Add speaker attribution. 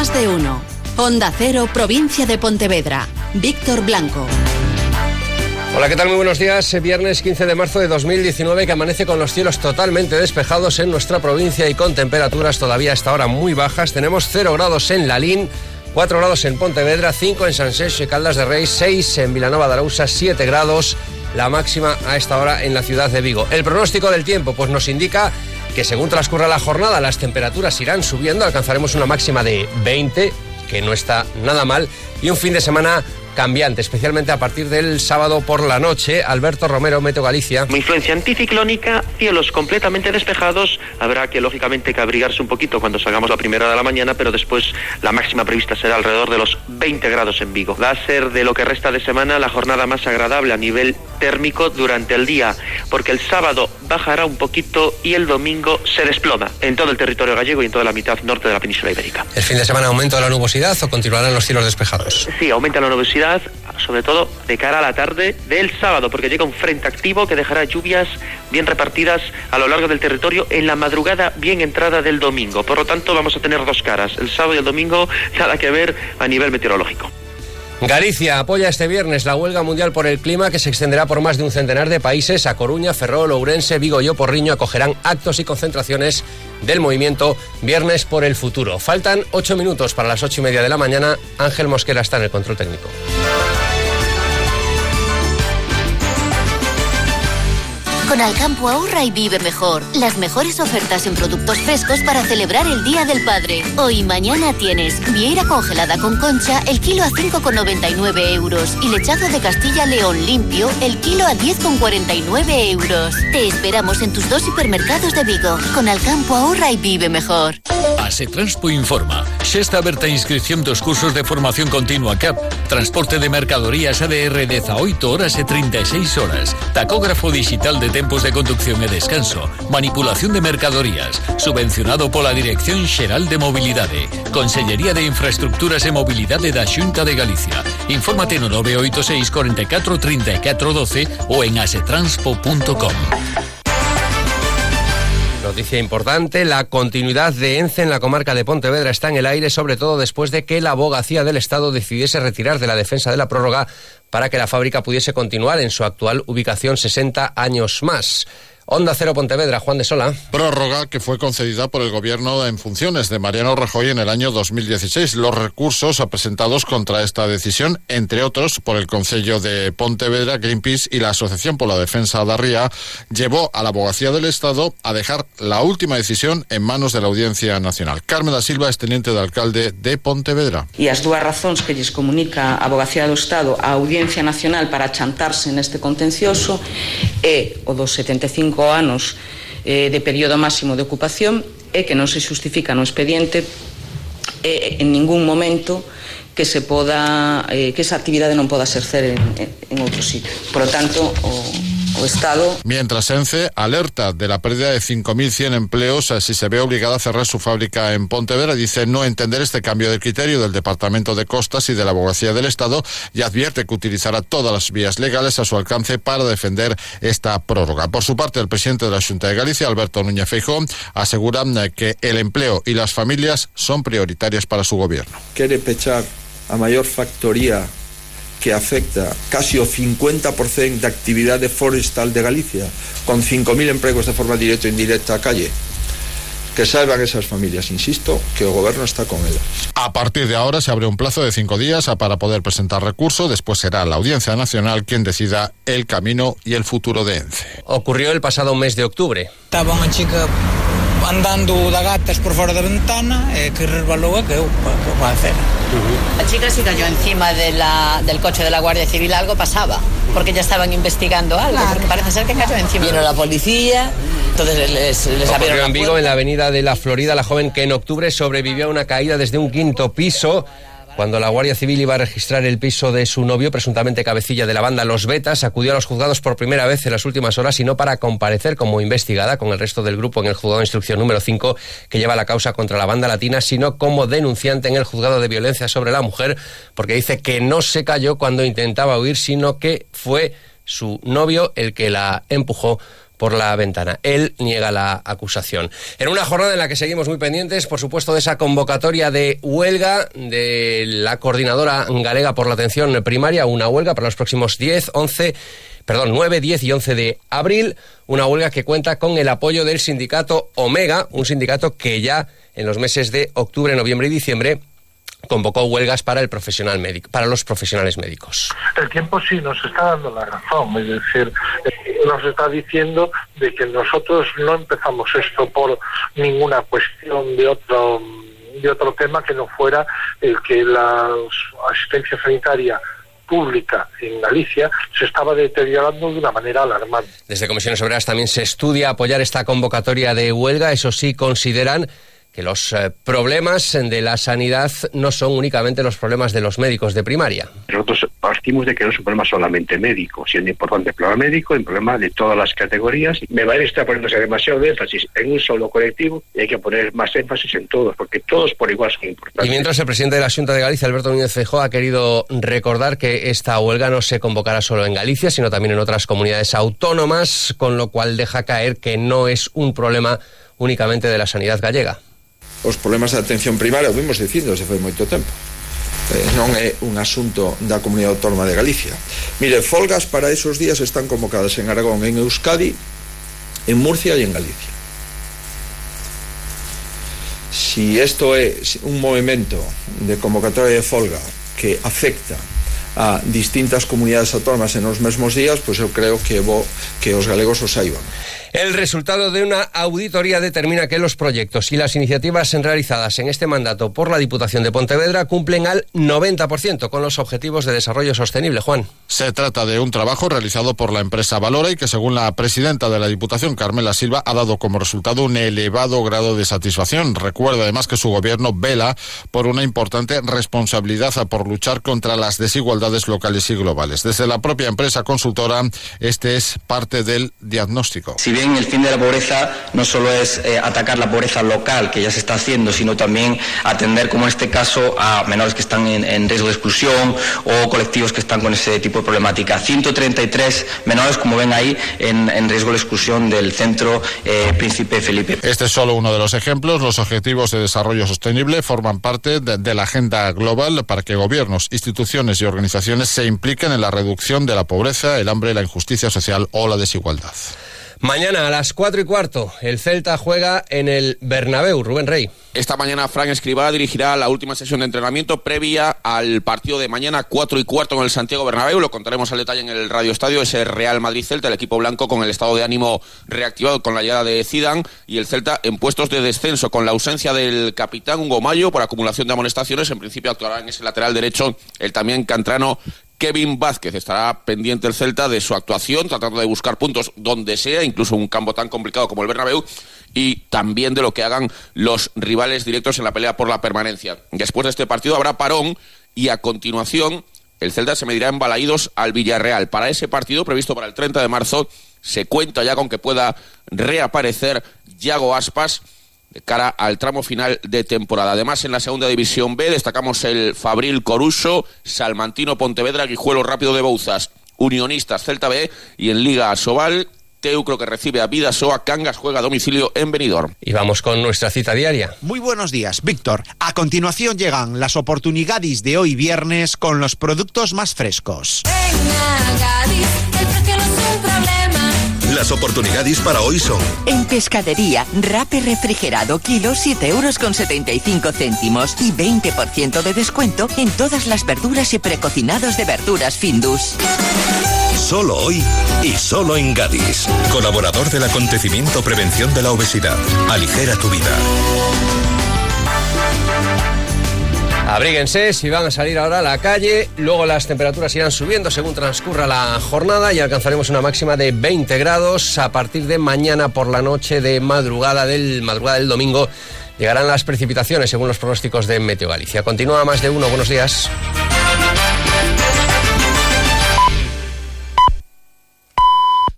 Speaker 1: Más de uno. Onda Cero, provincia de Pontevedra. Víctor Blanco.
Speaker 2: Hola, ¿qué tal? Muy buenos días. Viernes 15 de marzo de 2019 que amanece con los cielos totalmente despejados en nuestra provincia y con temperaturas todavía hasta ahora muy bajas. Tenemos 0 grados en Lalín, 4 grados en Pontevedra, 5 en San y Caldas de Rey, 6 en Vilanova de Arausa, 7 grados la máxima a esta hora en la ciudad de Vigo. El pronóstico del tiempo pues nos indica que según transcurra la jornada las temperaturas irán subiendo, alcanzaremos una máxima de 20, que no está nada mal, y un fin de semana cambiante, especialmente a partir del sábado por la noche. Alberto Romero, Meto Galicia.
Speaker 3: Influencia anticiclónica, cielos completamente despejados. Habrá que, lógicamente, que abrigarse un poquito cuando salgamos la primera de la mañana, pero después la máxima prevista será alrededor de los 20 grados en Vigo. Va a ser de lo que resta de semana la jornada más agradable a nivel térmico durante el día, porque el sábado bajará un poquito y el domingo se desploma en todo el territorio gallego y en toda la mitad norte de la península ibérica.
Speaker 2: ¿El fin de semana aumenta la nubosidad o continuarán los cielos despejados?
Speaker 3: Sí, aumenta la nubosidad sobre todo de cara a la tarde del sábado, porque llega un frente activo que dejará lluvias bien repartidas a lo largo del territorio en la madrugada bien entrada del domingo. Por lo tanto, vamos a tener dos caras, el sábado y el domingo, nada que ver a nivel meteorológico.
Speaker 2: Galicia apoya este viernes la huelga mundial por el clima que se extenderá por más de un centenar de países. A Coruña, Ferrol, Ourense, Vigo y Oporriño acogerán actos y concentraciones del movimiento Viernes por el Futuro. Faltan ocho minutos para las ocho y media de la mañana. Ángel Mosquera está en el control técnico.
Speaker 4: Con Alcampo ahorra y vive mejor. Las mejores ofertas en productos frescos para celebrar el Día del Padre. Hoy y mañana tienes vieira congelada con concha el kilo a 5,99 euros y lechazo de Castilla León limpio el kilo a 10,49 euros. Te esperamos en tus dos supermercados de Vigo. Con Alcampo ahorra y vive mejor.
Speaker 5: Asetranspo informa. Xa está aberta a inscripción dos cursos de formación continua CAP. Transporte de mercadorías ADR 18 horas e 36 horas. Tacógrafo digital de tempos de conducción e descanso, manipulación de mercadorías, subvencionado pola Dirección Xeral de Mobilidade, Consellería de Infraestructuras e Mobilidade da Xunta de Galicia. Infórmate no 986 44 34 12 ou en asetranspo.com.
Speaker 2: Noticia importante, la continuidad de ENCE en la comarca de Pontevedra está en el aire, sobre todo después de que la abogacía del Estado decidiese retirar de la defensa de la prórroga para que la fábrica pudiese continuar en su actual ubicación 60 años más. Onda Cero Pontevedra, Juan de Sola.
Speaker 6: Prórroga que fue concedida por el gobierno en funciones de Mariano Rajoy en el año 2016. Los recursos presentados contra esta decisión, entre otros por el Consejo de Pontevedra, Greenpeace y la Asociación por la Defensa de Ría, llevó a la Abogacía del Estado a dejar la última decisión en manos de la Audiencia Nacional. Carmen da Silva es teniente de alcalde de Pontevedra.
Speaker 7: Y las dos razones que les comunica a Abogacía del Estado a Audiencia Nacional para chantarse neste contencioso é o dos 75 cinco anos eh, de período máximo de ocupación e que non se xustifica no expediente eh, en ningún momento que se poda eh, que esa actividade non poda exercer en, en outro sitio. Por lo tanto, o, o Estado.
Speaker 6: Mientras ENCE alerta de la pérdida de 5.100 empleos si se ve obligada a cerrar su fábrica en Pontevedra, dice no entender este cambio de criterio del Departamento de Costas y de la Abogacía del Estado y advierte que utilizará todas las vías legales a su alcance para defender esta prórroga. Por su parte, el presidente de la Junta de Galicia, Alberto Núñez Feijóo, asegura que el empleo y las familias son prioritarias para su gobierno.
Speaker 8: Quiere pechar a mayor factoría que afecta casi o 50% de actividade forestal de Galicia, con 5.000 empregos de forma directa e indirecta a calle. Que salvan esas familias, insisto, que el gobierno está con ellas.
Speaker 6: A partir de ahora se abre un plazo de cinco días para poder presentar recurso. Después será la Audiencia Nacional quien decida el camino y el futuro de ENCE.
Speaker 2: Ocurrió el pasado mes de octubre.
Speaker 9: Estaba una chica andando da gatas por fora da ventana e que resbalou a que eu que a hacer.
Speaker 10: La chica se cayó encima de la, del coche de la Guardia Civil, algo pasaba, porque ya estaban investigando algo, claro. porque parece ser que cayó encima.
Speaker 11: Vino la policía, entonces les, les abrieron
Speaker 2: en Vigo, en la avenida de la Florida, la joven que en octubre sobrevivió a una caída desde un quinto piso cuando la Guardia Civil iba a registrar el piso de su novio, presuntamente cabecilla de la banda Los Betas, acudió a los juzgados por primera vez en las últimas horas y no para comparecer como investigada con el resto del grupo en el juzgado de instrucción número 5 que lleva la causa contra la banda latina, sino como denunciante en el juzgado de violencia sobre la mujer, porque dice que no se cayó cuando intentaba huir, sino que fue su novio el que la empujó por la ventana. Él niega la acusación. En una jornada en la que seguimos muy pendientes, por supuesto, de esa convocatoria de huelga de la coordinadora galega por la atención primaria, una huelga para los próximos 10, 11 perdón, 9, 10 y 11 de abril, una huelga que cuenta con el apoyo del sindicato Omega, un sindicato que ya en los meses de octubre, noviembre y diciembre convocó huelgas para el profesional médico, para los profesionales médicos.
Speaker 12: El tiempo sí nos está dando la razón, es decir, nos está diciendo de que nosotros no empezamos esto por ninguna cuestión de otro de otro tema que no fuera el que la asistencia sanitaria pública en Galicia se estaba deteriorando de una manera alarmante.
Speaker 2: Desde Comisiones Obreras también se estudia apoyar esta convocatoria de huelga. Eso sí, consideran que los eh, problemas de la sanidad no son únicamente los problemas de los médicos de primaria.
Speaker 13: Nosotros partimos de que no es un problema solamente médico, siendo importante el problema médico, el problema de todas las categorías. Me va a estar poniéndose demasiado énfasis en un solo colectivo y hay que poner más énfasis en todos, porque todos por igual son importantes.
Speaker 2: Y mientras el presidente de la Junta de Galicia, Alberto Núñez Feijóo, ha querido recordar que esta huelga no se convocará solo en Galicia, sino también en otras comunidades autónomas, con lo cual deja caer que no es un problema únicamente de la sanidad gallega.
Speaker 8: os problemas de atención primaria, o vimos dicindo se foi moito tempo. Eh, non é un asunto da Comunidade Autónoma de Galicia. Mire, folgas para esos días están convocadas en Aragón, en Euskadi, en Murcia e en Galicia. Si isto é un movimento de convocatoria de folga que afecta a distintas comunidades autónomas en os mesmos días, pois eu creo que bo que os galegos o saiban.
Speaker 2: El resultado de una auditoría determina que los proyectos y las iniciativas realizadas en este mandato por la Diputación de Pontevedra cumplen al 90% con los objetivos de desarrollo sostenible. Juan.
Speaker 6: Se trata de un trabajo realizado por la empresa Valora y que, según la presidenta de la Diputación, Carmela Silva, ha dado como resultado un elevado grado de satisfacción. Recuerda además que su gobierno vela por una importante responsabilidad por luchar contra las desigualdades locales y globales. Desde la propia empresa consultora, este es parte del diagnóstico
Speaker 14: el fin de la pobreza no solo es eh, atacar la pobreza local, que ya se está haciendo, sino también atender, como en este caso, a menores que están en, riesgo de exclusión o colectivos que están con ese tipo de problemática. 133 menores, como ven ahí, en, riesgo de exclusión del centro eh, Príncipe Felipe.
Speaker 6: Este es solo uno de los ejemplos. Los objetivos de desarrollo sostenible forman parte de la agenda global para que gobiernos, instituciones y organizaciones se impliquen en la reducción de la pobreza, el hambre, la injusticia social o la desigualdad.
Speaker 2: Mañana a las 4 y cuarto, el Celta juega en el Bernabéu. Rubén Rey.
Speaker 15: Esta mañana Frank Escribá dirigirá la última sesión de entrenamiento previa al partido de mañana 4 y cuarto en el Santiago Bernabéu. Lo contaremos al detalle en el Radio Estadio. Ese Real Madrid-Celta, el equipo blanco con el estado de ánimo reactivado con la llegada de Zidane y el Celta en puestos de descenso con la ausencia del capitán Hugo Mayo por acumulación de amonestaciones. En principio actuará en ese lateral derecho el también cantrano Kevin Vázquez. Estará pendiente el Celta de su actuación, tratando de buscar puntos donde sea, incluso un campo tan complicado como el Bernabéu, y también de lo que hagan los rivales directos en la pelea por la permanencia. Después de este partido habrá parón y a continuación el Celta se medirá en Balaídos al Villarreal. Para ese partido, previsto para el 30 de marzo, se cuenta ya con que pueda reaparecer Yago Aspas de cara al tramo final de temporada. Además, en la segunda división B destacamos el Fabril Coruso, Salmantino Pontevedra, Guijuelo Rápido de Bouzas, Unionistas Celta B y en Liga Sobal. Teucro que recibe a Vidasoa, Cangas juega a domicilio en Benidorm.
Speaker 2: Y vamos con nuestra cita diaria.
Speaker 16: Muy buenos días, Víctor. A continuación llegan las oportunidades de hoy viernes con los productos más frescos.
Speaker 17: Las oportunidades para hoy son...
Speaker 18: En Pescadería, rape refrigerado kilo 7 euros con 75 céntimos y 20% de descuento en todas las verduras y precocinados de verduras Findus.
Speaker 17: Solo hoy y solo en Gadis. Colaborador del acontecimiento Prevención de la Obesidad. Aligera tu vida.
Speaker 2: Abríguense si van a salir ahora a la calle. Luego las temperaturas irán subiendo según transcurra la jornada y alcanzaremos una máxima de 20 grados. A partir de mañana por la noche de madrugada del, madrugada del domingo llegarán las precipitaciones según los pronósticos de Meteo Galicia. Continúa más de uno. Buenos días.